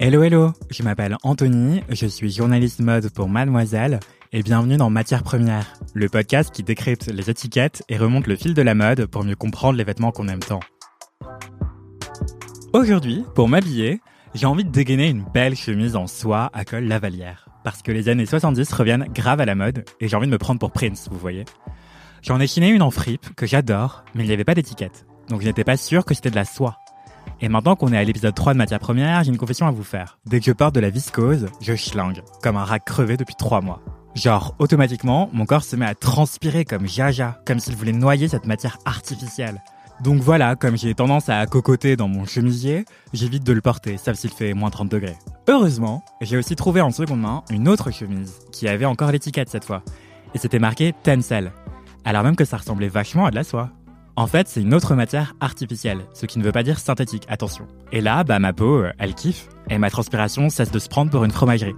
Hello hello, je m'appelle Anthony, je suis journaliste mode pour Mademoiselle et bienvenue dans Matière Première, le podcast qui décrypte les étiquettes et remonte le fil de la mode pour mieux comprendre les vêtements qu'on aime tant. Aujourd'hui, pour m'habiller, j'ai envie de dégainer une belle chemise en soie à col lavalière. Parce que les années 70 reviennent grave à la mode et j'ai envie de me prendre pour Prince, vous voyez. J'en ai chiné une en fripe que j'adore, mais il n'y avait pas d'étiquette. Donc je n'étais pas sûr que c'était de la soie. Et maintenant qu'on est à l'épisode 3 de Matière Première, j'ai une confession à vous faire. Dès que je porte de la viscose, je schlingue, comme un rat crevé depuis 3 mois. Genre, automatiquement, mon corps se met à transpirer comme jaja, comme s'il voulait noyer cette matière artificielle. Donc voilà, comme j'ai tendance à cocoter dans mon chemisier, j'évite de le porter, sauf s'il fait moins 30 degrés. Heureusement, j'ai aussi trouvé en seconde main une autre chemise, qui avait encore l'étiquette cette fois. Et c'était marqué Tencel. Alors même que ça ressemblait vachement à de la soie. En fait, c'est une autre matière artificielle, ce qui ne veut pas dire synthétique, attention. Et là, bah ma peau, euh, elle kiffe, et ma transpiration cesse de se prendre pour une fromagerie.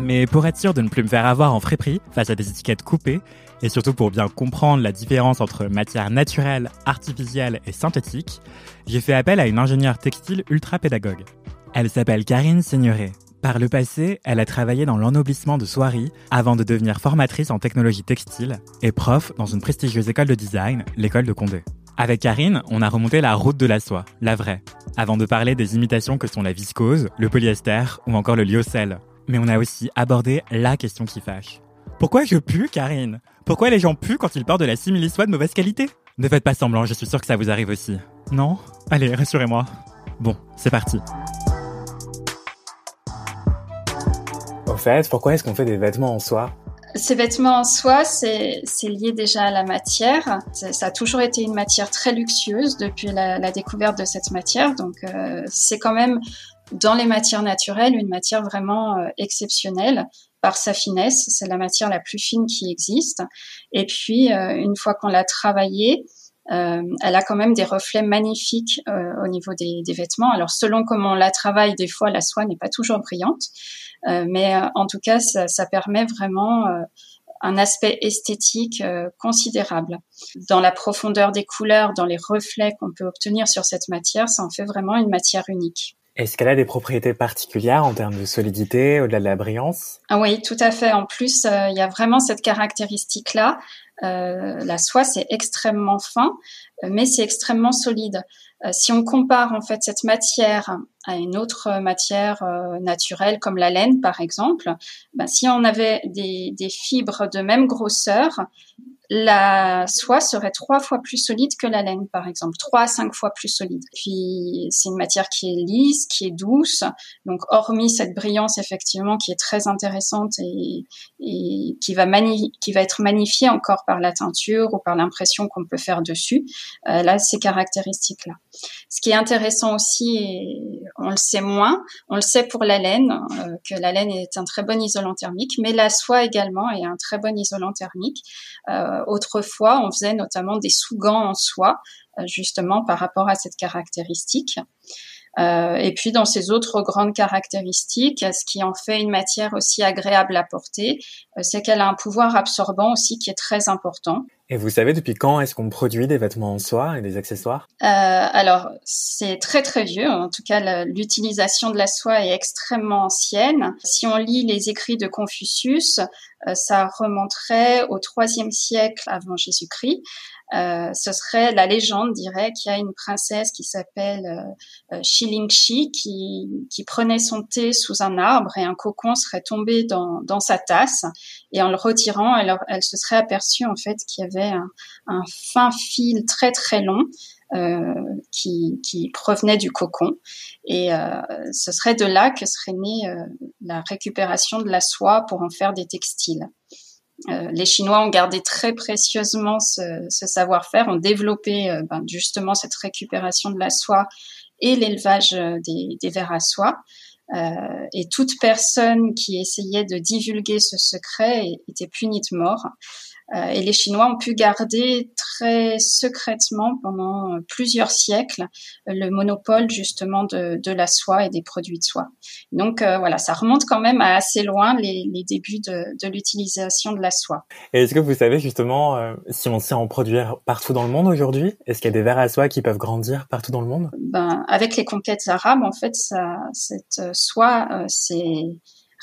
Mais pour être sûr de ne plus me faire avoir en friperie face à des étiquettes coupées, et surtout pour bien comprendre la différence entre matière naturelle, artificielle et synthétique, j'ai fait appel à une ingénieure textile ultra pédagogue. Elle s'appelle Karine Seigneuré. Par le passé, elle a travaillé dans l'ennoblissement de soieries avant de devenir formatrice en technologie textile et prof dans une prestigieuse école de design, l'école de Condé. Avec Karine, on a remonté la route de la soie, la vraie, avant de parler des imitations que sont la viscose, le polyester ou encore le lyocell. Mais on a aussi abordé la question qui fâche. Pourquoi je pue, Karine? Pourquoi les gens puent quand ils portent de la simili-soie de mauvaise qualité? Ne faites pas semblant, je suis sûr que ça vous arrive aussi. Non? Allez, rassurez-moi. Bon, c'est parti. Pourquoi est-ce qu'on fait des vêtements en soie? Ces vêtements en soie, c'est lié déjà à la matière. Ça a toujours été une matière très luxueuse depuis la, la découverte de cette matière. Donc, euh, c'est quand même dans les matières naturelles une matière vraiment euh, exceptionnelle par sa finesse. C'est la matière la plus fine qui existe. Et puis, euh, une fois qu'on l'a travaillée, euh, elle a quand même des reflets magnifiques euh, au niveau des, des, vêtements. Alors selon comment on la travaille, des fois la soie n'est pas toujours brillante, euh, mais en tout cas ça, ça permet vraiment un aspect esthétique considérable. Dans la profondeur des couleurs, dans les reflets qu'on peut obtenir sur cette matière, ça en fait vraiment une matière unique. Est-ce qu'elle a des propriétés particulières en termes de solidité, au-delà de la brillance? Ah Oui, tout à fait. En plus, il y a vraiment cette caractéristique-là. Euh, la soie, c'est extrêmement fin, euh, mais c'est extrêmement solide. Euh, si on compare en fait cette matière à une autre matière naturelle comme la laine par exemple, ben, si on avait des, des, fibres de même grosseur, la soie serait trois fois plus solide que la laine, par exemple, trois à cinq fois plus solide. Puis c'est une matière qui est lisse, qui est douce, donc hormis cette brillance effectivement qui est très intéressante et, qui va être magnifiée encore par la teinture ou par l'impression qu'on peut faire dessus. Euh, là, ces caractéristiques là. Ce qui est intéressant aussi, et on le sait moins, on le sait pour la laine, euh, que la laine est un très bon isolant thermique, mais la soie également est un très bon isolant thermique. Euh, autrefois, on faisait notamment des sous-gants en soie, euh, justement par rapport à cette caractéristique. Euh, et puis dans ces autres grandes caractéristiques, ce qui en fait une matière aussi agréable à porter, euh, c'est qu'elle a un pouvoir absorbant aussi qui est très important. Et vous savez depuis quand est-ce qu'on produit des vêtements en soie et des accessoires? Euh, Alors c'est très très vieux. En tout cas, l'utilisation de la soie est extrêmement ancienne. Si on lit les écrits de Confucius, euh, ça remonterait au troisième siècle avant Jésus-Christ. Euh, ce serait la légende dirait qu'il y a une princesse qui s'appelle euh, euh Shilingshi qui, qui prenait son thé sous un arbre et un cocon serait tombé dans, dans sa tasse et en le retirant elle, se serait aperçue en fait qu'il y avait un, fin fil très très long euh, qui, qui, provenait du cocon. Et euh, ce serait de là que serait née euh, la récupération de la soie pour en faire des textiles. les Chinois ont gardé très précieusement ce, savoir-faire, ont développé ben, justement cette récupération de la soie et l'élevage des, des vers à soie. Euh, et toute personne qui essayait de divulguer ce secret était punie de mort. Euh, et les Chinois ont pu garder très secrètement pendant plusieurs siècles le monopole justement de, de la soie et des produits de soie. Donc euh, voilà, ça remonte quand même à assez loin les, les débuts de, de l'utilisation de la soie. Et est-ce que vous savez justement euh, si on sait en produire partout dans le monde aujourd'hui Est-ce qu'il y a des vers à soie qui peuvent grandir partout dans le monde? Ben avec les conquêtes arabes, en fait, ça, cette soie, c'est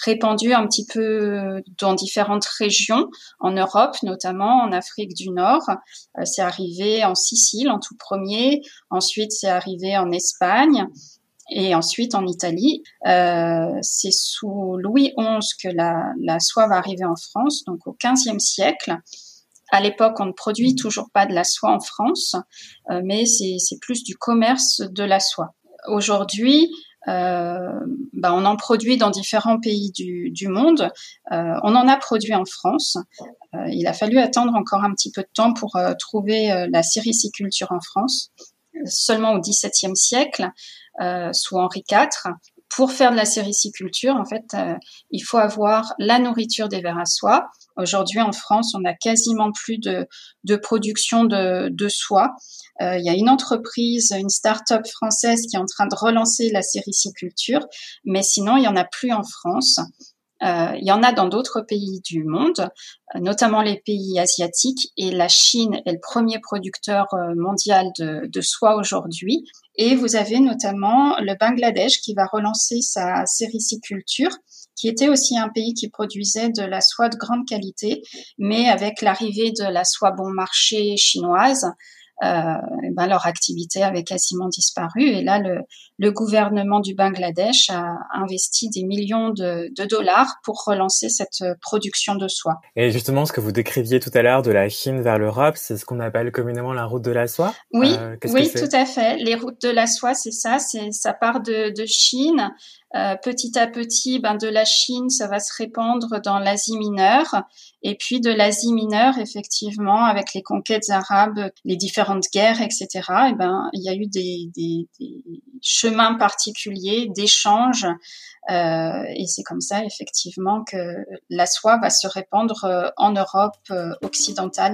répandu un petit peu dans différentes régions en Europe, notamment en Afrique du Nord. Euh, c'est arrivé en Sicile en tout premier, ensuite c'est arrivé en Espagne et ensuite en Italie. Euh, c'est sous Louis XI que la, la soie va arriver en France, donc au XVe siècle. À l'époque, on ne produit toujours pas de la soie en France, euh, mais c'est plus du commerce de la soie. Aujourd'hui, euh, bah, on en produit dans différents pays du, du monde. Euh, on en a produit en France. Euh, il a fallu attendre encore un petit peu de temps pour euh, trouver euh, la sériciculture en France, seulement au XVIIe siècle, sous Henri IV. Pour faire de la sériciculture, en fait, il faut avoir la nourriture des vers à soie. Aujourd'hui, en France, on a quasiment plus de, de production de, de soie. Euh, il y a une entreprise, une start-up française qui est en train de relancer la sériciculture, mais sinon, il y en a plus en France. Euh, il y en a dans d'autres pays du monde, notamment les pays asiatiques, et la Chine est le premier producteur euh, mondial de soie aujourd'hui. Et vous avez notamment le Bangladesh qui va relancer sa sériciculture, qui était aussi un pays qui produisait de la soie de grande qualité, mais avec l'arrivée de la soie bon marché chinoise, euh, ben leur activité avait quasiment disparu. Et là, le, le, gouvernement du Bangladesh a investi des millions de, de, dollars pour relancer cette production de soie. Et justement, ce que vous décriviez tout à l'heure de la Chine vers l'Europe, c'est ce qu'on appelle communément la route de la soie. Oui, euh, oui, tout à fait. Les routes de la soie, c'est ça. C'est ça part de, de Chine euh, petit à petit, ben, de la Chine, ça va se répandre dans l'Asie mineure. Et puis de l'Asie mineure, effectivement, avec les conquêtes arabes, les différentes guerres, etc., et ben, il y a eu des, chemins particuliers d'échange. Euh, et c'est comme ça, effectivement, que la soie va se répandre euh, en Europe occidentale.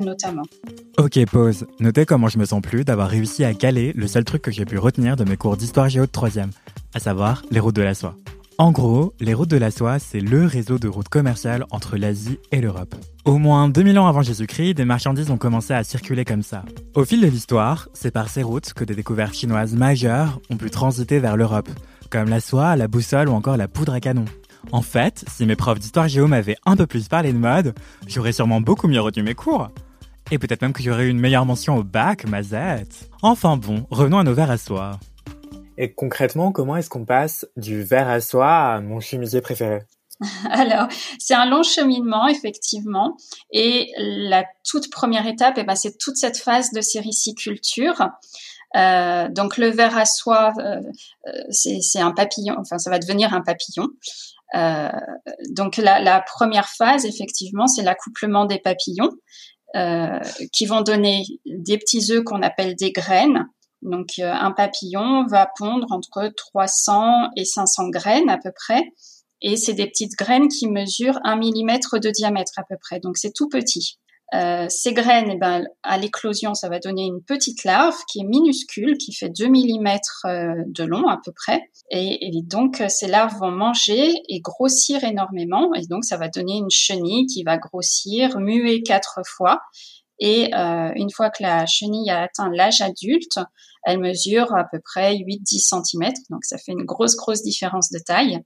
Notamment. Ok, pause. Notez comment je me sens plus d'avoir réussi à caler le seul truc que j'ai pu retenir de mes cours d'histoire géo de troisième, à savoir les routes de la soie. En gros, les routes de la soie, c'est le réseau de routes commerciales entre l'Asie et l'Europe. Au moins 2000 ans avant Jésus-Christ, des marchandises ont commencé à circuler comme ça. Au fil de l'histoire, c'est par ces routes que des découvertes chinoises majeures ont pu transiter vers l'Europe, comme la soie, la boussole ou encore la poudre à canon. En fait, si mes profs d'histoire géo m'avaient un peu plus parlé de mode, j'aurais sûrement beaucoup mieux retenu mes cours. Et peut-être même que j'aurais eu une meilleure mention au bac, mazette. Enfin bon, revenons à nos verres à soie. Et concrètement, comment est-ce qu'on passe du verre à soie à mon chemisier préféré? Alors, c'est un long cheminement, effectivement. Et la toute première étape, eh ben, c'est toute cette phase de sériciculture. Euh, donc, le verre à soie, euh, euh, c'est un papillon, enfin, ça va devenir un papillon. Euh, donc, la, la, première phase, effectivement, c'est l'accouplement des papillons. Euh, qui vont donner des petits œufs qu'on appelle des graines. Donc euh, un papillon va pondre entre 300 et 500 graines à peu près. Et c'est des petites graines qui mesurent un millimètre de diamètre à peu près. Donc c'est tout petit. Euh, ces graines, eh ben, à l'éclosion, ça va donner une petite larve qui est minuscule, qui fait 2 mm euh, de long à peu près. Et, donc, ces larves vont manger et grossir énormément. Et donc, ça va donner une chenille qui va grossir, muer quatre fois. Et euh, une fois que la chenille a atteint l'âge adulte, elle mesure à peu près 8-10 cm. Donc, ça fait une grosse, grosse différence de taille.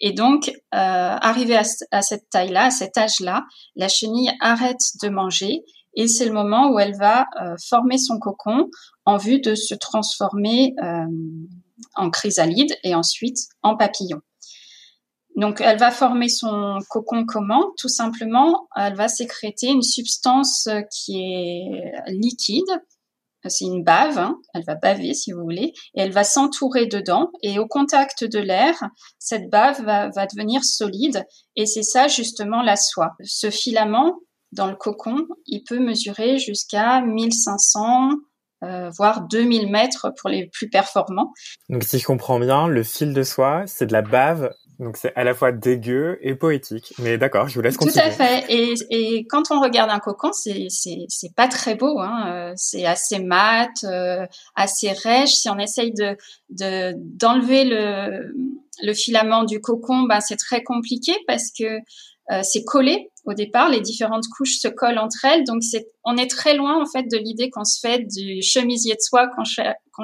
Et donc, euh, arrivé à, cette taille-là, à cet âge-là, la chenille arrête de manger et c'est le moment où elle va euh, former son cocon en vue de se transformer euh, en chrysalide et ensuite en papillon. Donc, elle va former son cocon comment? Tout simplement, elle va sécréter une substance qui est liquide. C'est une bave, hein. elle va baver si vous voulez, et elle va s'entourer dedans. Et au contact de l'air, cette bave va, devenir solide. Et c'est ça justement la soie. Ce filament, dans le cocon, il peut mesurer jusqu'à 1500, euh, voire 2000 mètres pour les plus performants. Donc si je comprends bien, le fil de soie, c'est de la bave, donc c'est à la fois dégueu et poétique. Mais d'accord, je vous laisse continuer. Tout à fait. Et, et quand on regarde un cocon, c'est c'est pas très beau. Hein. C'est assez mat, euh, assez rêche. Si on essaye de d'enlever le le filament du cocon, ben c'est très compliqué parce que euh, c'est collé au départ, les différentes couches se collent entre elles, donc c'est, on est très loin en fait de l'idée qu'on se fait du chemisier de soie qu'on,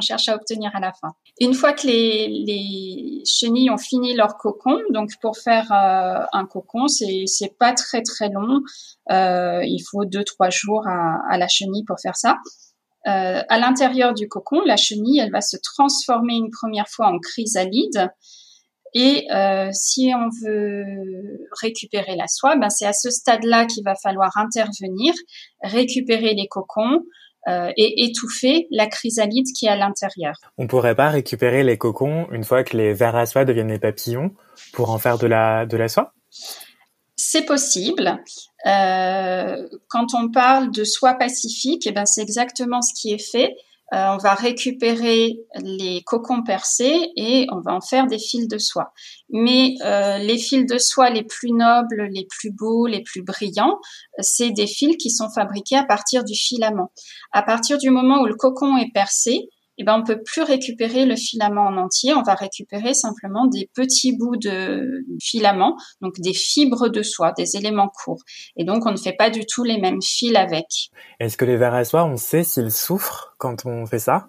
cherche à obtenir à la fin. Une fois que les, les chenilles ont fini leur cocon, donc pour faire euh, un cocon, c'est, pas très très long, euh, il faut deux trois jours à, la chenille pour faire ça. Euh, à l'intérieur du cocon, la chenille, elle va se transformer une première fois en chrysalide. Et si on veut récupérer la soie, ben c'est à ce stade-là qu'il va falloir intervenir, récupérer les cocons euh, et étouffer la chrysalide qui est à l'intérieur. On pourrait pas récupérer les cocons une fois que les vers à soie deviennent des papillons pour en faire de la de la soie? C'est possible. Euh, quand on parle de soie pacifique, eh ben c'est exactement ce qui est fait. Euh, on va récupérer les cocons percés et on va en faire des fils de soie. Mais euh, les fils de soie les plus nobles, les plus beaux, les plus brillants, c'est des fils qui sont fabriqués à partir du filament. À partir du moment où le cocon est percé, eh ben on peut plus récupérer le filament en entier, on va récupérer simplement des petits bouts de filament, donc des fibres de soie, des éléments courts. Et donc on ne fait pas du tout les mêmes fils avec. Est-ce que les vers à soie, on sait s'ils souffrent quand on fait ça?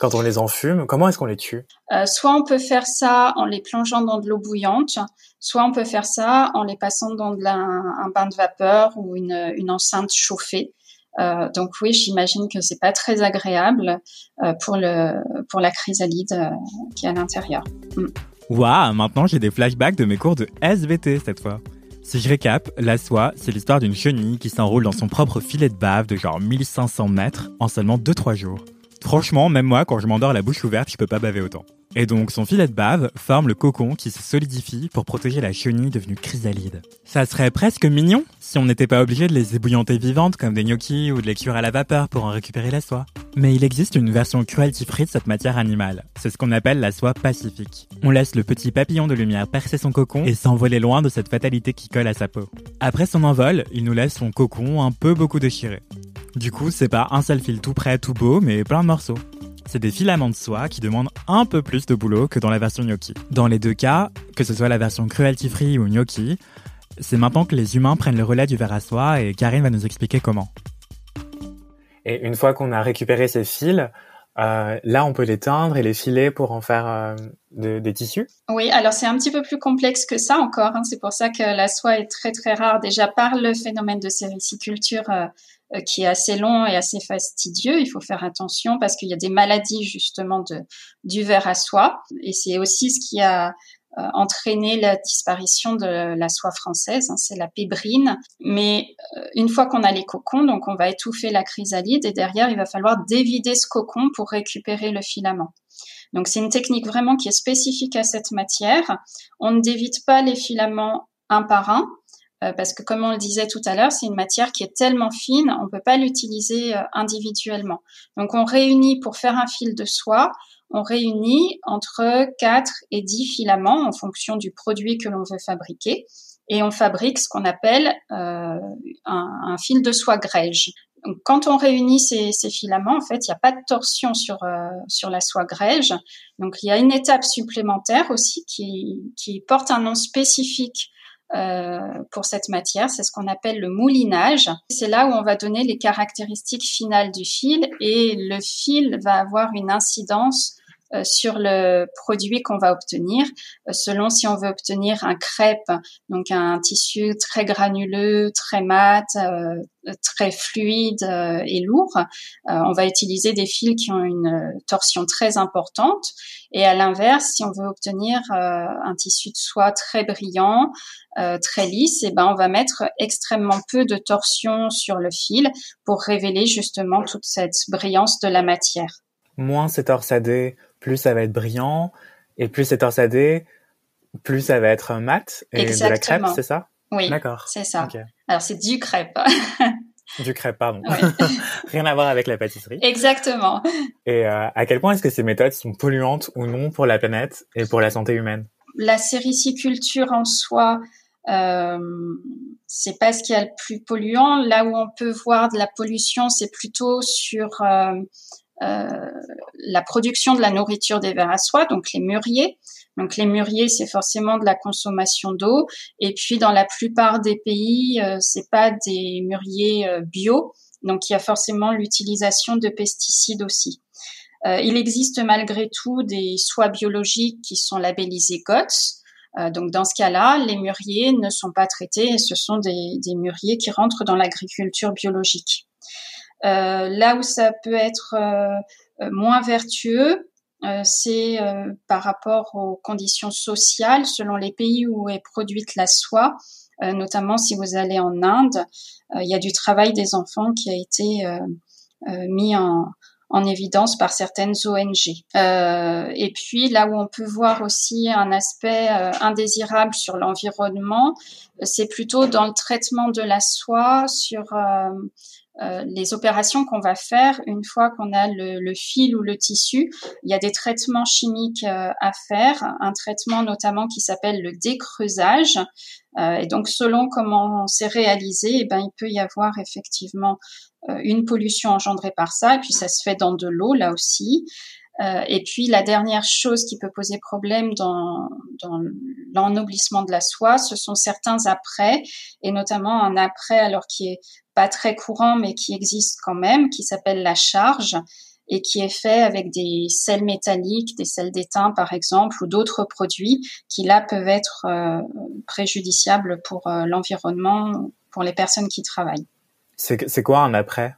Quand on les enfume, comment est-ce qu'on les tue? Euh, Soit on peut faire ça en les plongeant dans de l'eau bouillante, soit on peut faire ça en les passant dans un bain de vapeur ou une, une enceinte chauffée. Euh, donc oui, j'imagine que c'est pas très agréable euh, pour le pour la chrysalide euh, qui est à l'intérieur. Mm. Waouh, maintenant j'ai des flashbacks de mes cours de SVT cette fois. Si je récap, la soie, c'est l'histoire d'une chenille qui s'enroule dans son propre filet de bave de genre 1500 mètres en seulement 2-3 jours. Franchement, même moi, quand je m'endors la bouche ouverte, je peux pas baver autant. Et donc, son filet de bave forme le cocon qui se solidifie pour protéger la chenille devenue chrysalide. Ça serait presque mignon si on n'était pas obligé de les ébouillanter vivantes comme des gnocchis ou de les cuire à la vapeur pour en récupérer la soie. Mais il existe une version cruelty-free de cette matière animale. C'est ce qu'on appelle la soie pacifique. On laisse le petit papillon de lumière percer son cocon et s'envoler loin de cette fatalité qui colle à sa peau. Après son envol, il nous laisse son cocon un peu beaucoup déchiré. Du coup, c'est pas un seul fil tout prêt, tout beau, mais plein de morceaux. C'est des filaments de soie qui demandent un peu plus de boulot que dans la version gnocchi. Dans les deux cas, que ce soit la version cruelty free ou gnocchi, c'est maintenant que les humains prennent le relais du verre à soie et Karine va nous expliquer comment. Et une fois qu'on a récupéré ces fils, euh, là, on peut les teindre et les filer pour en faire euh, des tissus? Oui, alors c'est un petit peu plus complexe que ça encore. Hein. C'est pour ça que la soie est très très rare déjà par le phénomène de sériciculture euh, euh, qui est assez long et assez fastidieux. Il faut faire attention parce qu'il y a des maladies justement de, du verre à soie. Et c'est aussi ce qui a euh, entraîné la disparition de la soie française, hein, c'est la pébrine. Mais euh, une fois qu'on a les cocons, donc on va étouffer la chrysalide et derrière il va falloir dévider ce cocon pour récupérer le filament. Donc c'est une technique vraiment qui est spécifique à cette matière. On ne dévide pas les filaments un par un, euh, parce que comme on le disait tout à l'heure, c'est une matière qui est tellement fine, on ne peut pas l'utiliser euh, individuellement. Donc on réunit pour faire un fil de soie, on réunit entre 4 et 10 filaments en fonction du produit que l'on veut fabriquer et on fabrique ce qu'on appelle euh, un, fil de soie grège. Quand on réunit ces, filaments, en fait, il n'y a pas de torsion sur sur la soie grège. Donc, il y a une étape supplémentaire aussi qui, qui porte un nom spécifique euh, pour cette matière. C'est ce qu'on appelle le moulinage. C'est là où on va donner les caractéristiques finales du fil et le fil va avoir une incidence euh, sur le produit qu'on va obtenir, euh, selon si on veut obtenir un crêpe, donc un tissu très granuleux, très mat, très fluide et lourd. on va utiliser des fils qui ont une torsion très importante. Et à l'inverse, si on veut obtenir un tissu de soie très brillant, très lisse, et eh ben on va mettre extrêmement peu de torsion sur le fil pour révéler justement toute cette brillance de la matière. Moins c'est torsadé, plus ça va être brillant, et plus c'est torsadé, plus ça va être mat et de la crêpe, c'est ça? Oui, d'accord. C'est ça. Alors c'est du crêpe. du crêpe, pardon. Rien à voir avec la pâtisserie. Exactement. Et euh, à quel point est-ce que ces méthodes sont polluantes ou non pour la planète et pour la santé humaine? La sériciculture en soi, euh, c'est pas ce qui est le plus polluant. Là où on peut voir de la pollution, c'est plutôt sur euh, la production de la nourriture des vers à soie, donc les mûriers. Donc les mûriers, c'est forcément de la consommation d'eau. Et puis dans la plupart des pays, euh, c'est pas des mûriers euh, bio, donc il y a forcément l'utilisation de pesticides aussi. Euh, il existe malgré tout des soies biologiques qui sont labellisées GOTS. donc dans ce cas-là, les mûriers ne sont pas traités et ce sont des, des mûriers qui rentrent dans l'agriculture biologique. Euh, là où ça peut être euh, moins vertueux, euh, c'est par rapport aux conditions sociales selon les pays où est produite la soie. notamment si vous allez en Inde, il y a du travail des enfants qui a été mis en, en évidence par certaines ONG. Euh, et puis là où on peut voir aussi un aspect indésirable sur l'environnement, c'est plutôt dans le traitement de la soie, sur euh, euh, les opérations qu'on va faire une fois qu'on a le, fil ou le tissu. Il y a des traitements chimiques euh, à faire, un traitement notamment qui s'appelle le décreusage. Euh, et donc, selon comment c'est réalisé, eh ben, il peut y avoir effectivement une pollution engendrée par ça. Et puis, ça se fait dans de l'eau là aussi. Euh, et puis la dernière chose qui peut poser problème dans, dans l'ennoblissement de la soie, ce sont certains après, et notamment un après alors qui est pas très courant mais qui existe quand même, qui s'appelle la charge et qui est fait avec des sels métalliques, des sels d'étain par exemple, ou d'autres produits qui là peuvent être euh, préjudiciables pour euh, l'environnement, pour les personnes qui travaillent. C'est quoi un après?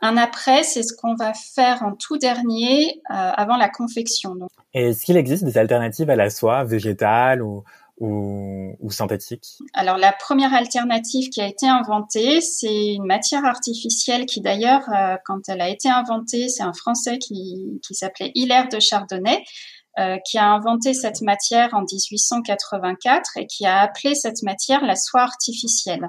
Un après, c'est ce qu'on va faire en tout dernier euh, avant la confection. Et est-ce qu'il existe des alternatives à la soie végétale ou, ou, ou synthétique Alors la première alternative qui a été inventée, c'est une matière artificielle qui d'ailleurs, euh, quand elle a été inventée, c'est un Français qui, qui s'appelait Hilaire de Chardonnay. Euh, qui a inventé cette matière en 1884 et qui a appelé cette matière la soie artificielle.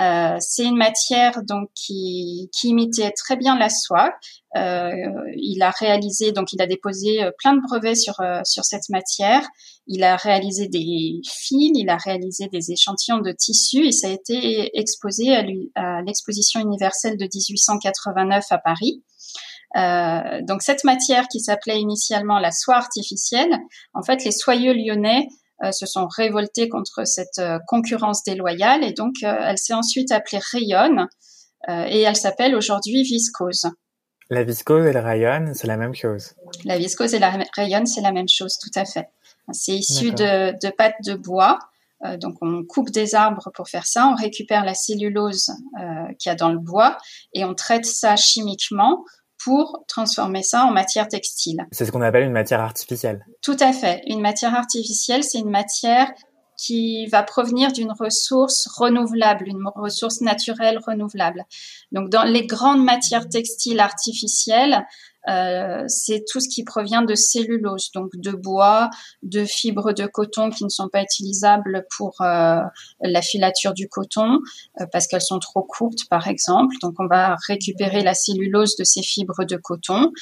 Euh, c'est une matière donc qui, qui, imitait très bien la soie. Il a réalisé donc il a déposé plein de brevets sur sur cette matière. Il a réalisé des fils, il a réalisé des échantillons de tissus et ça a été exposé à l'exposition universelle de 1889 à Paris. Euh, donc cette matière qui s'appelait initialement la soie artificielle, en fait les soyeux lyonnais euh, se sont révoltés contre cette euh, concurrence déloyale et donc elle s'est ensuite appelée rayonne et elle s'appelle aujourd'hui viscose. La viscose et le rayonne, c'est la même chose. La viscose et la rayonne, c'est la même chose, tout à fait. C'est issu de, de pâte de bois. donc on coupe des arbres pour faire ça, on récupère la cellulose euh, qu'il y a dans le bois et on traite ça chimiquement pour transformer ça en matière textile. C'est ce qu'on appelle une matière artificielle. Tout à fait. Une matière artificielle, c'est une matière qui va provenir d'une ressource renouvelable, une ressource naturelle renouvelable. Donc dans les grandes matières textiles artificielles, euh, c'est tout ce qui provient de cellulose, donc de bois, de fibres de coton qui ne sont pas utilisables pour euh, la filature du coton euh, parce qu'elles sont trop courtes, par exemple. Donc on va récupérer la cellulose de ces fibres de coton.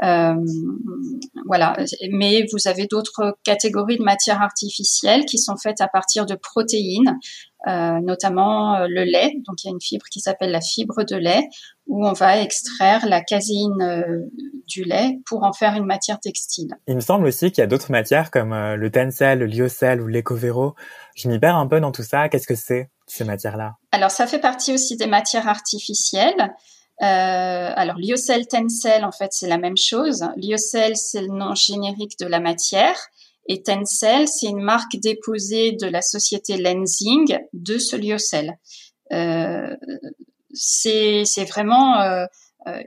Voilà, mais vous avez d'autres catégories de matières artificielles qui sont faites à partir de protéines, euh, notamment euh, le lait. Donc il y a une fibre qui s'appelle la fibre de lait où on va extraire la caséine euh, du lait pour en faire une matière textile. Il me semble aussi qu'il y a d'autres matières comme le tencel, le lyocell ou l'écovero. Je m'y perds un peu dans tout ça. Qu'est-ce que c'est ces matières-là? Alors ça fait partie aussi des matières artificielles. Euh, alors, lyocell, tencel, en fait, c'est la même chose. Lyocell, c'est le nom générique de la matière. Et Tencel, c'est une marque déposée de la société Lensing de ce lyocell. Euh, c'est vraiment euh,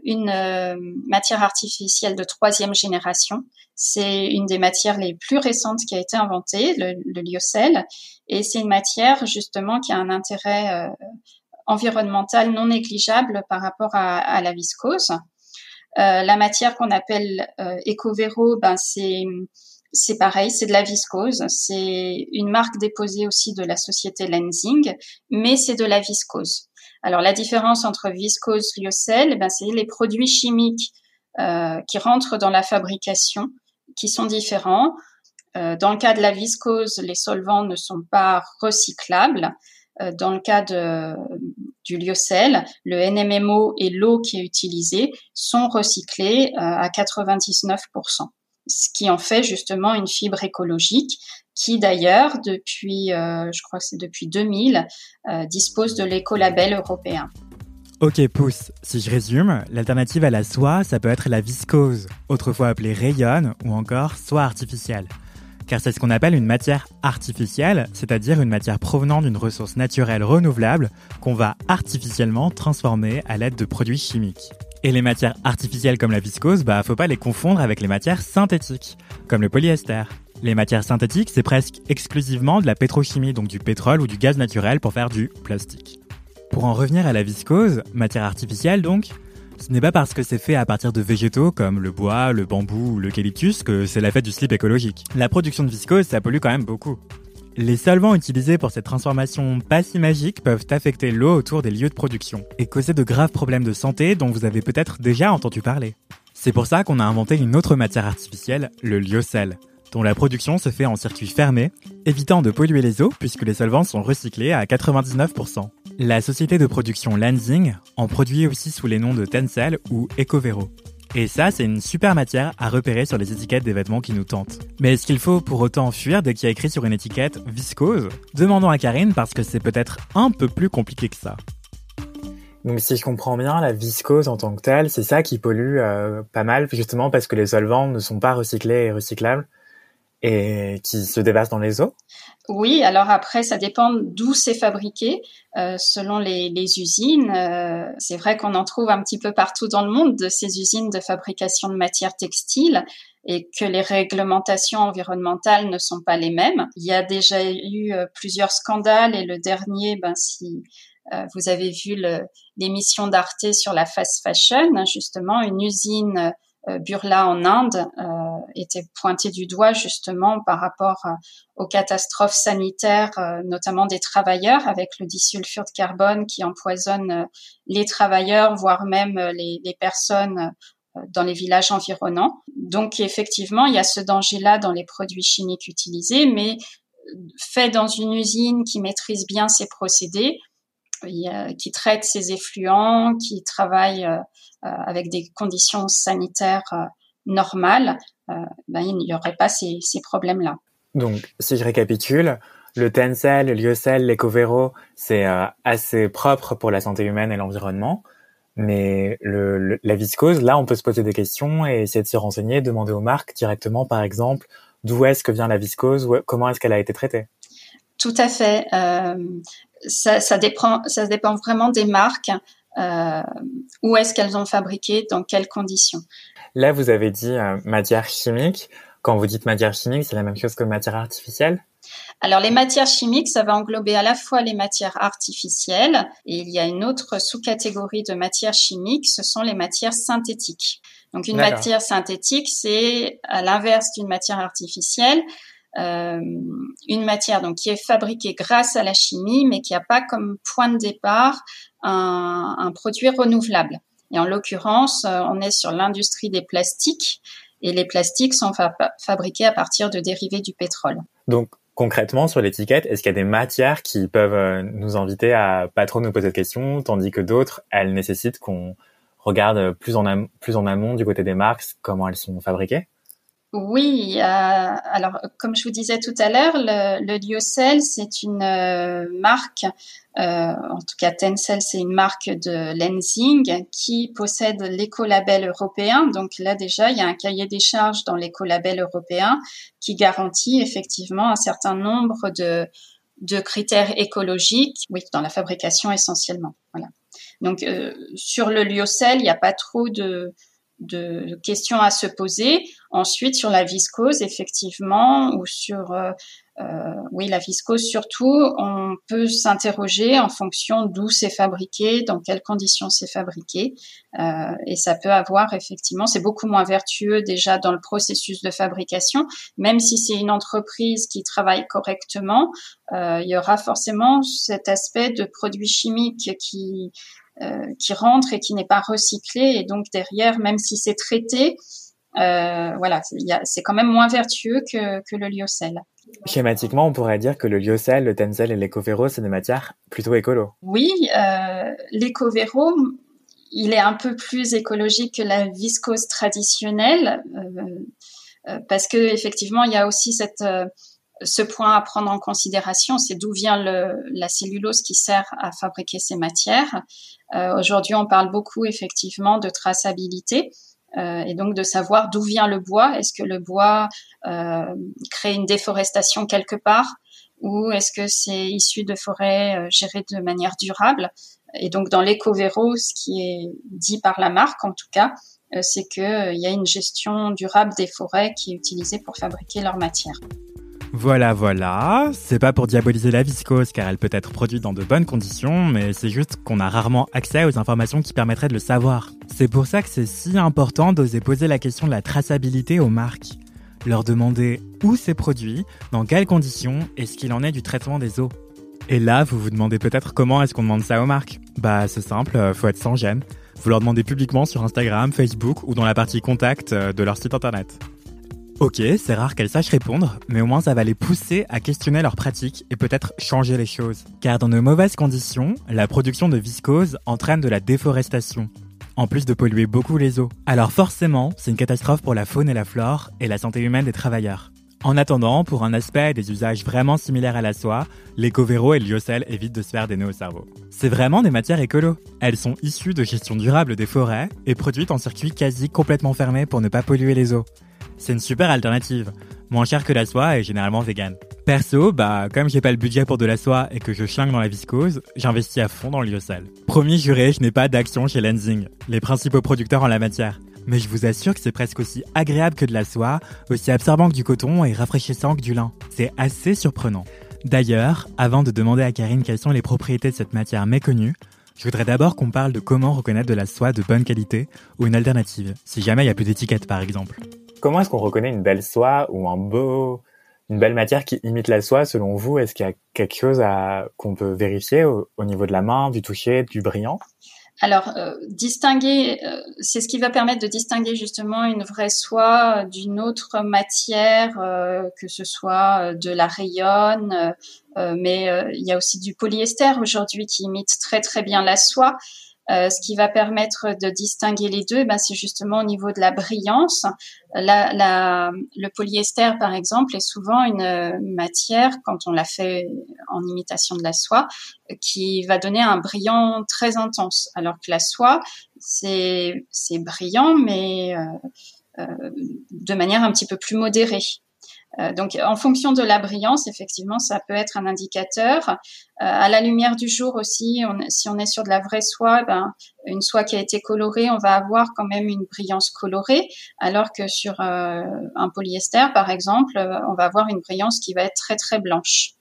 une euh, matière artificielle de troisième génération. C'est une des matières les plus récentes qui a été inventée, le, le lyocell. Et c'est une matière justement qui a un intérêt euh, environnemental non négligeable par rapport à, la viscose. Euh, la matière qu'on appelle euh, Ecovero, ben c'est pareil, c'est de la viscose. C'est une marque déposée aussi de la société Lensing, mais c'est de la viscose. Alors la différence entre viscose lyocell, ben, c'est les produits chimiques euh, qui rentrent dans la fabrication qui sont différents. Euh, dans le cas de la viscose, les solvants ne sont pas recyclables. Euh, dans le cas du lyocell, le NMMO et l'eau qui est utilisée sont recyclés euh, à 99% ce qui en fait justement une fibre écologique qui d'ailleurs depuis, euh, je crois que c'est depuis 2000, euh, dispose de l'écolabel européen. Ok, pouce. Si je résume, l'alternative à la soie, ça peut être la viscose, autrefois appelée rayonne ou encore soie artificielle. Car c'est ce qu'on appelle une matière artificielle, c'est-à-dire une matière provenant d'une ressource naturelle renouvelable qu'on va artificiellement transformer à l'aide de produits chimiques. Et les matières artificielles comme la viscose, bah faut pas les confondre avec les matières synthétiques, comme le polyester. Les matières synthétiques, c'est presque exclusivement de la pétrochimie, donc du pétrole ou du gaz naturel pour faire du plastique. Pour en revenir à la viscose, matière artificielle donc, ce n'est pas parce que c'est fait à partir de végétaux comme le bois, le bambou ou l'eucalyptus que c'est la fête du slip écologique. La production de viscose, ça pollue quand même beaucoup. Les solvants utilisés pour cette transformation pas si magique peuvent affecter l'eau autour des lieux de production et causer de graves problèmes de santé dont vous avez peut-être déjà entendu parler. C'est pour ça qu'on a inventé une autre matière artificielle, le lyocell, dont la production se fait en circuit fermé, évitant de polluer les eaux puisque les solvants sont recyclés à 99%. La société de production Lansing en produit aussi sous les noms de Tencel ou Ecovero. Et ça, c'est une super matière à repérer sur les étiquettes des vêtements qui nous tentent. Mais est-ce qu'il faut pour autant fuir dès qu'il y a écrit sur une étiquette viscose Demandons à Karine parce que c'est peut-être un peu plus compliqué que ça. Donc si je comprends bien, la viscose en tant que telle, c'est ça qui pollue euh, pas mal, justement parce que les solvants ne sont pas recyclés et recyclables et qui se déversent dans les eaux? Oui, alors après, ça dépend d'où c'est fabriqué. Euh, selon les, les usines, euh, c'est vrai qu'on en trouve un petit peu partout dans le monde de ces usines de fabrication de matières textiles et que les réglementations environnementales ne sont pas les mêmes. Il y a déjà eu euh, plusieurs scandales et le dernier, ben, si euh, vous avez vu l'émission d'Arte sur la fast fashion, justement, une usine Burla en Inde euh, était pointé du doigt justement par rapport euh, aux catastrophes sanitaires, notamment des travailleurs, avec le disulfure de carbone qui empoisonne les travailleurs, voire même les, les personnes dans les villages environnants. Donc effectivement, il y a ce danger-là dans les produits chimiques utilisés, mais fait dans une usine qui maîtrise bien ses procédés, qui traite ses effluents, qui travaille euh, avec des conditions sanitaires euh, normales, euh, ben, il n'y aurait pas ces, ces problèmes-là. Donc, si je récapitule, le Tencel, le Lyocell, l'Ecovero, c'est assez propre pour la santé humaine et l'environnement. Mais le, la viscose, là, on peut se poser des questions et essayer de se renseigner, demander aux marques directement, par exemple, d'où est-ce que vient la viscose, comment est-ce qu'elle a été traitée? Tout à fait. Euh, ça, ça, dépend, ça dépend vraiment des marques euh, où est-ce qu'elles ont fabriqué, dans quelles conditions. Là, vous avez dit euh, matière chimique. Quand vous dites matière chimique, c'est la même chose que matière artificielle? Alors les matières chimiques, ça va englober à la fois les matières artificielles et il y a une autre sous-catégorie de matières chimiques, ce sont les matières synthétiques. Donc une matière synthétique, c'est à l'inverse d'une matière artificielle, une matière donc qui est fabriquée grâce à la chimie, mais qui n'a pas comme point de départ un, un produit renouvelable. Et en l'occurrence, euh, on est sur l'industrie des plastiques, et les plastiques sont fabriqués à partir de dérivés du pétrole. Donc concrètement sur l'étiquette, est-ce qu'il y a des matières qui peuvent euh, nous inviter à pas trop nous poser de questions, tandis que d'autres, elles nécessitent qu'on regarde plus en, plus en amont du côté des marques comment elles sont fabriquées? Oui, euh, alors comme je vous disais tout à l'heure, le, le c'est une euh, marque, euh, en tout cas Tencel, c'est une marque de lensing qui possède l'écolabel européen. Donc là déjà, il y a un cahier des charges dans l'écolabel européen qui garantit effectivement un certain nombre de, critères écologiques, oui, dans la fabrication essentiellement. Voilà. Donc sur le lyocell, il n'y a pas trop de de questions à se poser. Ensuite, sur la viscose, effectivement, ou sur euh, euh, oui la viscose surtout, on peut s'interroger en fonction d'où c'est fabriqué, dans quelles conditions c'est fabriqué, euh, et ça peut avoir effectivement, c'est beaucoup moins vertueux déjà dans le processus de fabrication, même si c'est une entreprise qui travaille correctement, il y aura forcément cet aspect de produits chimiques qui euh, qui rentre et qui n'est pas recyclé. Et donc derrière, même si c'est traité, euh, voilà, c'est quand même moins vertueux que, que le lyocell. Schématiquement, on pourrait dire que le lyocell, le tencel et l'écovero, c'est des matières plutôt écolo. Oui, euh, l'écovero, il est un peu plus écologique que la viscose traditionnelle, euh, euh parce que effectivement, il y a aussi cette ce point à prendre en considération, c'est d'où vient la cellulose qui sert à fabriquer ces matières. Euh, Aujourd'hui, on parle beaucoup effectivement de traçabilité. Euh, et donc de savoir d'où vient le bois. Est-ce que le bois euh, crée une déforestation quelque part ou est-ce que c'est issu de forêts euh, gérées de manière durable? Et donc dans l'éco-véro, ce qui est dit par la marque en tout cas, c'est qu'il y a une gestion durable des forêts qui est utilisée pour fabriquer leur matière. Voilà, voilà. C'est pas pour diaboliser la viscose car elle peut être produite dans de bonnes conditions, mais c'est juste qu'on a rarement accès aux informations qui permettraient de le savoir. C'est pour ça que c'est si important d'oser poser la question de la traçabilité aux marques. Leur demander où c'est produit, dans quelles conditions et ce qu'il en est du traitement des eaux. Et là, vous vous demandez peut-être comment est-ce qu'on demande ça aux marques Bah, c'est simple, euh, faut être sans gêne. Vous leur demandez publiquement sur Instagram, Facebook ou dans la partie contact euh, de leur site internet. Ok, c'est rare qu'elles sachent répondre, mais au moins ça va les pousser à questionner leurs pratiques et peut-être changer les choses. Car dans de mauvaises conditions, la production de viscose entraîne de la déforestation, en plus de polluer beaucoup les eaux. Alors forcément, c'est une catastrophe pour la faune et la flore et la santé humaine des travailleurs. En attendant, pour un aspect et des usages vraiment similaires à la soie, l'éco-véro et le lyocell évitent de se faire des nœuds au cerveau. C'est vraiment des matières écolo. Elles sont issues de gestion durable des forêts et produites en circuit quasi complètement fermé pour ne pas polluer les eaux c'est une super alternative. Moins cher que la soie et généralement vegan. Perso, bah, comme j'ai pas le budget pour de la soie et que je chlingue dans la viscose, j'investis à fond dans le lyocell. Promis juré, je n'ai pas d'action chez Lensing, les principaux producteurs en la matière. Mais je vous assure que c'est presque aussi agréable que de la soie, aussi absorbant que du coton et rafraîchissant que du lin. C'est assez surprenant. D'ailleurs, avant de demander à Karine quelles sont les propriétés de cette matière méconnue, je voudrais d'abord qu'on parle de comment reconnaître de la soie de bonne qualité ou une alternative, si jamais il n'y a plus d'étiquette par exemple. Comment est-ce qu'on reconnaît une belle soie ou un beau, une belle matière qui imite la soie selon vous? Est-ce qu'il y a quelque chose qu'on peut vérifier au, niveau de la main, du toucher, du brillant? Alors, euh, distinguer, euh, c'est ce qui va permettre de distinguer justement une vraie soie d'une autre matière, euh, que ce soit de la rayonne, mais il y a aussi du polyester aujourd'hui qui imite très très bien la soie. Euh, ce qui va permettre de distinguer les deux, ben, c'est justement au niveau de la brillance. La, la, le polyester, par exemple, est souvent une matière, quand on la fait en imitation de la soie, qui va donner un brillant très intense, alors que la soie, c'est brillant, mais euh, euh, de manière un petit peu plus modérée. Euh, donc, en fonction de la brillance, effectivement, ça peut être un indicateur. Euh, à la lumière du jour aussi, on, si on est sur de la vraie soie, ben, une soie qui a été colorée, on va avoir quand même une brillance colorée, alors que sur euh, un polyester, par exemple, on va avoir une brillance qui va être très très blanche.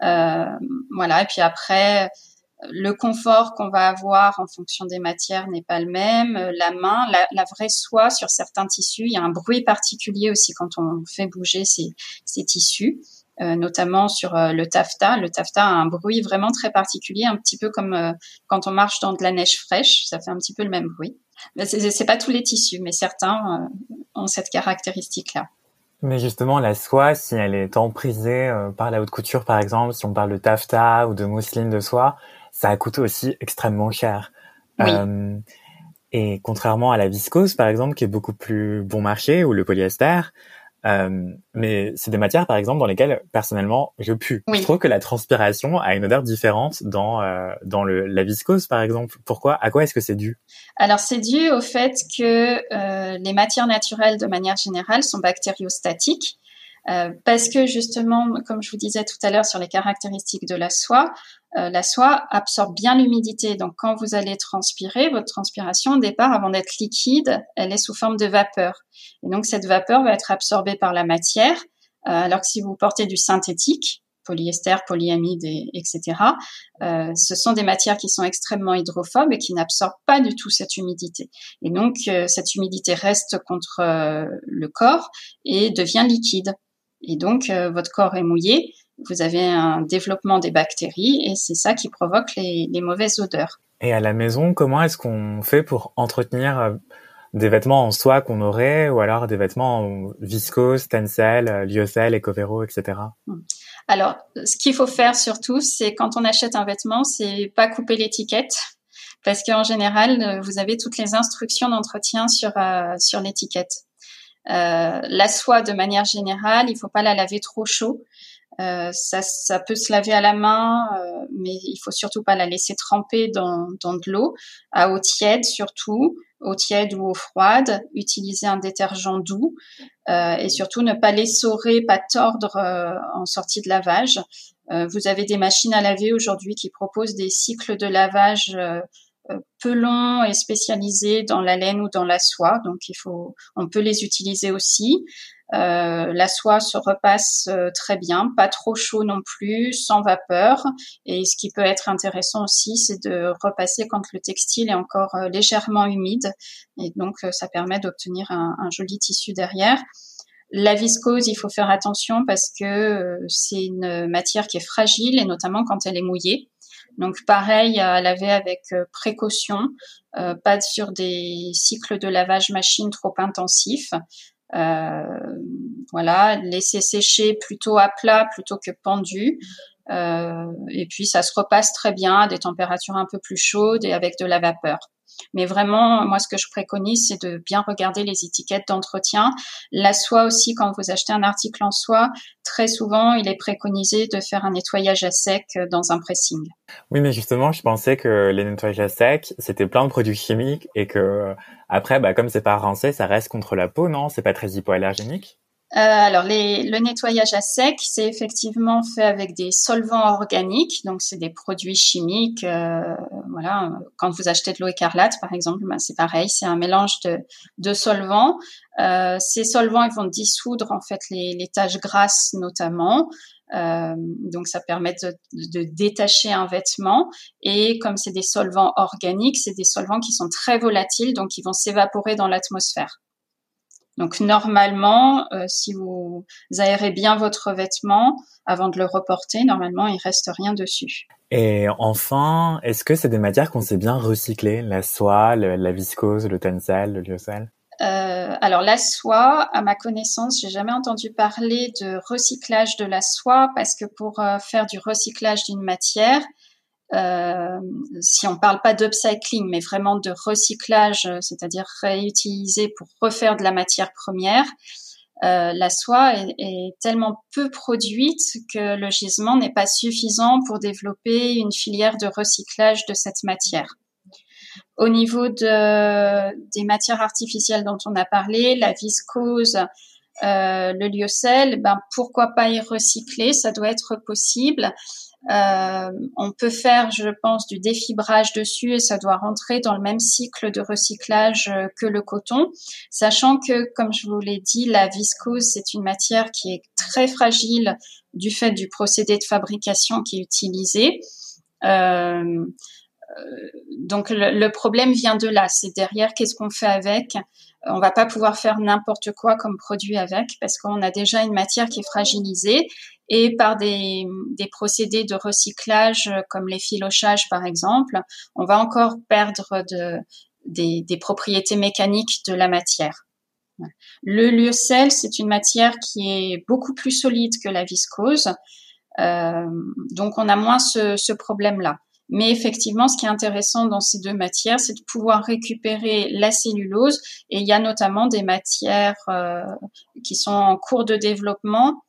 voilà. Et puis après, le confort qu'on va avoir en fonction des matières n'est pas le même. Euh, la main, la, vraie soie sur certains tissus, il y a un bruit particulier aussi quand on fait bouger ces, tissus. Euh, notamment sur euh, le taffetas. Le taffetas a un bruit vraiment très particulier, un petit peu comme quand on marche dans de la neige fraîche, ça fait un petit peu le même bruit. C'est pas tous les tissus, mais certains ont cette caractéristique-là. Mais justement, la soie, si elle est emprisée par la haute couture, par exemple, si on parle de taffetas ou de mousseline de soie, ça coûte aussi extrêmement cher. Euh, et contrairement à la viscose, par exemple, qui est beaucoup plus bon marché, ou le polyester, Euh, mais c'est des matières, par exemple, dans lesquelles personnellement je pue. Oui. Je trouve que la transpiration a une odeur différente dans euh, dans le, la viscose, par exemple. Pourquoi? À quoi est-ce que c'est dû? Alors c'est dû au fait que euh, les matières naturelles, de manière générale, sont bactériostatiques. Euh, parce que justement, comme je vous disais tout à l'heure sur les caractéristiques de la soie, euh, la soie absorbe bien l'humidité. Donc quand vous allez transpirer, votre transpiration au départ, avant d'être liquide, elle est sous forme de vapeur. Et donc cette vapeur va être absorbée par la matière, euh, alors que si vous portez du synthétique, polyester, polyamide, et, etc. Euh, ce sont des matières qui sont extrêmement hydrophobes et qui n'absorbent pas du tout cette humidité. Et donc euh, cette humidité reste contre le corps et devient liquide. Et donc euh, votre corps est mouillé, vous avez un développement des bactéries et c'est ça qui provoque les, les mauvaises odeurs. Et à la maison, comment est-ce qu'on fait pour entretenir euh, des vêtements en soie qu'on aurait, ou alors des vêtements en viscose, tencel, euh, lyocell, ecovero, etc. Alors, ce qu'il faut faire surtout, c'est quand on achète un vêtement, c'est pas couper l'étiquette, parce qu'en général, euh, vous avez toutes les instructions d'entretien sur euh, sur l'étiquette. Euh, la soie, de manière générale, il faut pas la laver trop chaud. Euh, ça, ça peut se laver à la main, euh, mais il faut surtout pas la laisser tremper dans, dans de l'eau, à eau tiède surtout, eau tiède ou eau froide. Utiliser un détergent doux euh, et surtout ne pas l'essorer, pas tordre euh, en sortie de lavage. Euh, vous avez des machines à laver aujourd'hui qui proposent des cycles de lavage peu longs et spécialisés dans la laine ou dans la soie, donc il faut, on peut les utiliser aussi. Euh, la soie se repasse euh, très bien, pas trop chaud non plus, sans vapeur. Et ce qui peut être intéressant aussi, c'est de repasser quand le textile est encore euh, légèrement humide. Et donc, euh, ça permet d'obtenir un, joli tissu derrière. La viscose, il faut faire attention parce que c'est une matière qui est fragile et notamment quand elle est mouillée. Donc pareil à laver avec euh, précaution, euh, pas sur des cycles de lavage machine trop intensifs. Euh, voilà, laisser sécher plutôt à plat plutôt que pendu. Euh, et puis ça se repasse très bien à des températures un peu plus chaudes et avec de la vapeur. Mais vraiment, moi, ce que je préconise, c'est de bien regarder les étiquettes d'entretien. La soie aussi, quand vous achetez un article en soie, très souvent, il est préconisé de faire un nettoyage à sec dans un pressing. Oui, mais justement, je pensais que les nettoyages à sec, c'était plein de produits chimiques et que après, bah, comme c'est pas rincé, ça reste contre la peau, non? C'est pas très hypoallergénique? Euh, alors, les, le nettoyage à sec, c'est effectivement fait avec des solvants organiques, donc c'est des produits chimiques. Euh, voilà, quand vous achetez de l'eau écarlate, par exemple, ben c'est pareil, c'est un mélange de, de solvants. Euh, ces solvants, ils vont dissoudre en fait les, les taches grasses notamment. Euh, donc ça permet de, de, détacher un vêtement et comme c'est des solvants organiques, c'est des solvants qui sont très volatiles, donc ils vont s'évaporer dans l'atmosphère. Donc normalement, euh, si vous aérez bien votre vêtement avant de le reporter, normalement il reste rien dessus. Et enfin, est-ce que c'est des matières qu'on sait bien recycler, la soie, le, la viscose, le tencel, le lyocell euh, alors la soie, à ma connaissance, j'ai jamais entendu parler de recyclage de la soie parce que pour euh, faire du recyclage d'une matière, euh, si on parle pas d'upcycling, mais vraiment de recyclage, euh, c'est-à-dire réutiliser pour refaire de la matière première, euh, la soie est, est, tellement peu produite que le gisement n'est pas suffisant pour développer une filière de recyclage de cette matière. Au niveau de, des matières artificielles dont on a parlé, la viscose, euh, le lyocell, ben pourquoi pas y recycler? Ça doit être possible. Euh, on peut faire, je pense, du défibrage dessus et ça doit rentrer dans le même cycle de recyclage que le coton, sachant que, comme je vous l'ai dit, la viscose, c'est une matière qui est très fragile du fait du procédé de fabrication qui est utilisé. Euh, donc le, problème vient de là, c'est derrière qu'est-ce qu'on fait avec? On va pas pouvoir faire n'importe quoi comme produit avec parce qu'on a déjà une matière qui est fragilisée et par des, procédés de recyclage comme les filochages par exemple, on va encore perdre de, des, propriétés mécaniques de la matière. Le lyocell, c'est une matière qui est beaucoup plus solide que la viscose, euh, donc on a moins ce, ce problème-là. Mais effectivement, ce qui est intéressant dans ces deux matières, c'est de pouvoir récupérer la cellulose. Et il y a notamment des matières euh, qui sont en cours de développement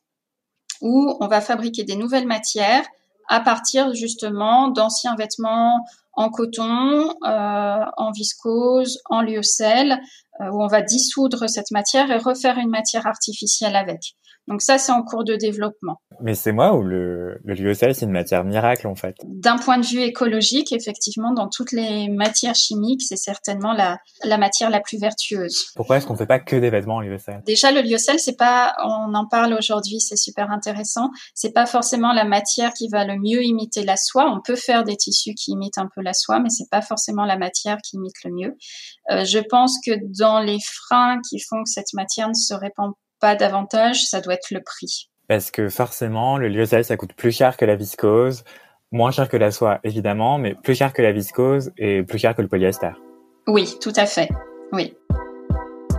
où on va fabriquer des nouvelles matières à partir justement d'anciens vêtements en coton, euh, en viscose, en lyocell, où on va dissoudre cette matière et refaire une matière artificielle avec. Donc ça, c'est en cours de développement. Mais c'est moi ou le, le lyocell, c'est une matière miracle en fait? D'un point de vue écologique, effectivement, dans toutes les matières chimiques, c'est certainement la, la matière la plus vertueuse. Pourquoi est-ce qu'on ne fait pas que des vêtements en lyocell Déjà, le lyocell, c'est pas, on en parle aujourd'hui, c'est super intéressant. C'est pas forcément la matière qui va le mieux imiter la soie. On peut faire des tissus qui imitent un peu la soie, mais c'est pas forcément la matière qui imite le mieux. Euh, je pense que dans les freins qui font que cette matière ne se répand pas davantage, ça doit être le prix. Parce que forcément, le lyocell, ça coûte plus cher que la viscose, moins cher que la soie, évidemment, mais plus cher que la viscose et plus cher que le polyester. Oui, tout à fait. Oui.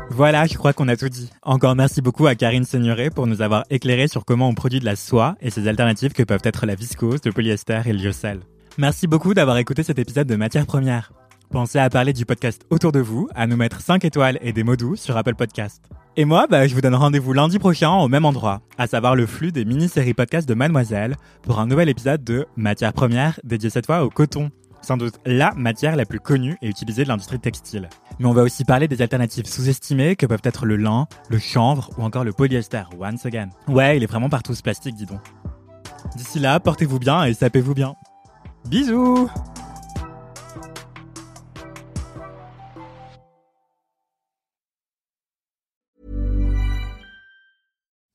Voilà, je crois qu'on a tout dit. Encore merci beaucoup à Karine Seigneuré pour nous avoir éclairé sur comment on produit de la soie et ses alternatives que peuvent être la viscose, le polyester et le lyocell. Merci beaucoup d'avoir écouté cet épisode de Matière Première. Pensez à parler du podcast autour de vous, à nous mettre 5 étoiles et des mots doux sur Apple Podcast. Et moi, bah, je vous donne rendez-vous lundi prochain au même endroit, à savoir le flux des mini-séries podcast de Mademoiselle, pour un nouvel épisode de Matière Première dédié cette fois au coton. Sans doute la matière la plus connue et utilisée de l'industrie textile. Mais on va aussi parler des alternatives sous-estimées que peuvent être le lin, le chanvre ou encore le polyester, once again. Ouais, il est vraiment partout ce plastique, dis donc. D'ici là, portez-vous bien et sapez-vous bien. Bisous